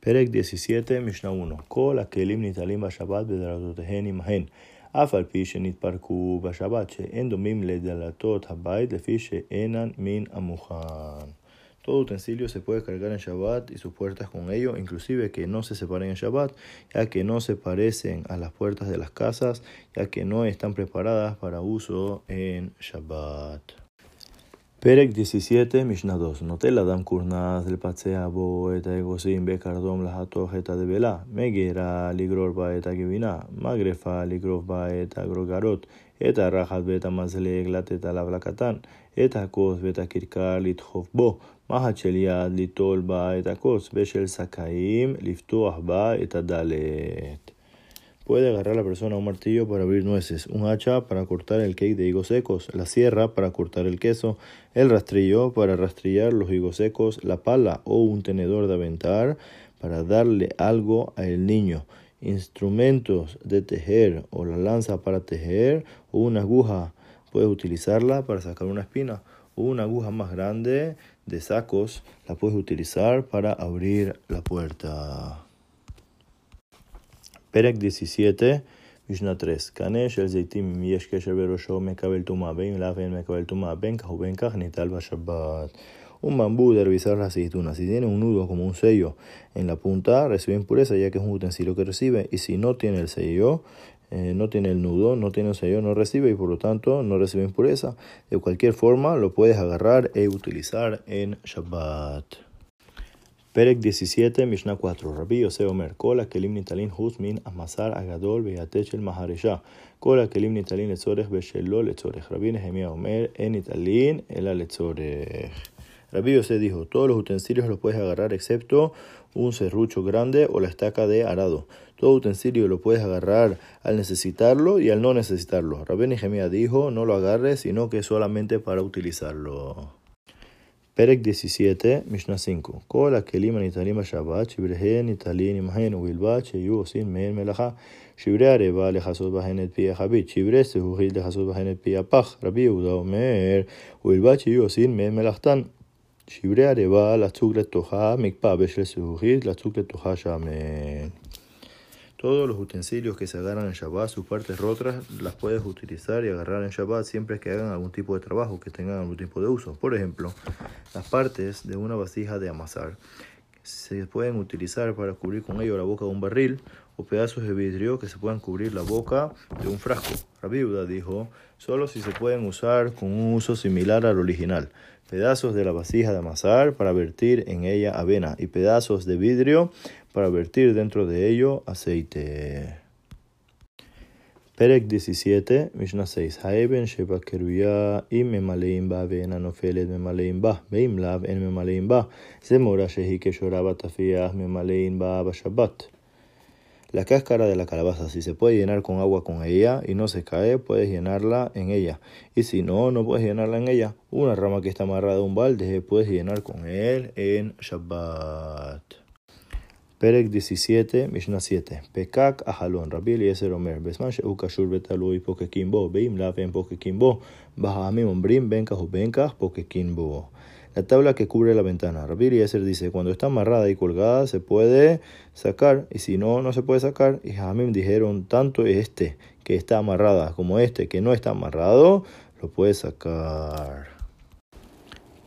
פרק 17, משנה 1. כל הכלים ניטלים בשבת בדלתותיהן עמהן, אף על פי שנתפרקו בשבת, שאין דומים לדלתות הבית לפי שאינן מן המוכן. Todo utensilio se puede cargar en Shabbat y sus puertas con ello, inclusive que no se separen en Shabbat, ya que no se parecen a las puertas de las casas, ya que no están preparadas para uso en Shabbat. פרק 17, משנה 2. נוטל אדם כורנס לפצע בו את האגוסים בקרדום להתוך את הדבלה, מגירה לגרור בה את הגבינה, מגרפה לגרוף בה את הגרוגרות, את הרחת ואת המזלג לתת עליו לקטן, את הכוס ואת הכרכר לדחוף בו, מחט של יד ליטול בה את הכוס, ושל שקאים לפתוח בה את הדלת. Puede agarrar la persona un martillo para abrir nueces, un hacha para cortar el cake de higos secos, la sierra para cortar el queso, el rastrillo para rastrillar los higos secos, la pala o un tenedor de aventar para darle algo al niño, instrumentos de tejer o la lanza para tejer o una aguja. Puedes utilizarla para sacar una espina o una aguja más grande de sacos la puedes utilizar para abrir la puerta. פרק 17, משנה 3. קנה של זיתים, אם יש קשר בראשו, מקבל טומאה, ואם לאו אין מקבל טומאה, בין כך ובין כך ניטל בשבת. Un bambú de revisar las aceitunas. Si tiene un nudo como un sello en la punta, recibe impureza ya que es un utensilio que recibe. Y si no tiene el sello, eh, no tiene el nudo, no tiene el sello, no recibe y por lo tanto no recibe impureza. De cualquier forma, lo puedes agarrar e utilizar en Shabbat. Perek 17, Mishnah 4. Rabbi Yosef Omer. Kola kelim nitalin hus min amasar agadol beatech el maharesha. Kola kelim nitalin letzorech beshelo letzorech. Rabbi Nehemiah Omer. En nitalin el letzorech. Rabbi Yosef dijo, todos los utensilios los puedes agarrar excepto un serrucho grande o la estaca de arado. Todo utensilio lo puedes agarrar al necesitarlo y al no necesitarlo. Rabbi Nehemiah dijo, no lo agarres, sino que solamente para utilizarlo. פרק 17, משנה 5. כל הכלים הניתנים בשבת, שבריהן ניטלין עמהן ובלבד שיהיו עושים מהן מלאכה. שברי ערבה לכסות בהן את פי החבית, שברי זהוכית לכסות בהן את פי הפח. רבי יהודה אומר, ובלבד שיהיו עושים מהן מלאכתן. שברי ערבה לצוג לתוכה, מקפא בשל זהוכית, לצוג לתוכה שמן. Todos los utensilios que se agarran en Shabbat, sus partes rotas, las puedes utilizar y agarrar en Shabbat siempre que hagan algún tipo de trabajo, que tengan algún tipo de uso. Por ejemplo, las partes de una vasija de amasar se pueden utilizar para cubrir con ello la boca de un barril o pedazos de vidrio que se puedan cubrir la boca de un frasco. La viuda dijo, solo si se pueden usar con un uso similar al original. Pedazos de la vasija de amasar para vertir en ella avena y pedazos de vidrio para vertir dentro de ello aceite. פרק 17, משנה 6. האבן שבקרויה, אם ממלאים בה ואינה נופלת ממלאים בה, ואם לאו אין ממלאים בה, זה מורה שהיא כשורה בתפיח ממלאים בה בשבת. La cáscara de la calabaza, si se puede llenar con agua con ella y no se cae, puedes llenarla en ella. Y si no, no puedes llenarla en ella. Una rama que está amarrada a un balde, puedes llenar con él en Shabbat. פרק 17, משנה 7. פקק החלון, רבי אליעזר אומר, בזמן שהוא קשור ותלוי פוקקים בו, ואם לאו אין פוקקים בו, בהעמים אומרים בין כך ובין כך פוקקים בו. La tabla que cubre la ventana. Rabbi Eliezer dice, cuando está amarrada y colgada se puede sacar, y si no, no se puede sacar. Y Jamim dijeron, tanto este que está amarrada como este que no está amarrado, lo puede sacar.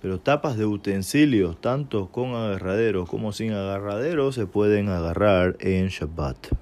pero tapas de utensilios, tanto con agarradero como sin agarradero, se pueden agarrar en Shabbat.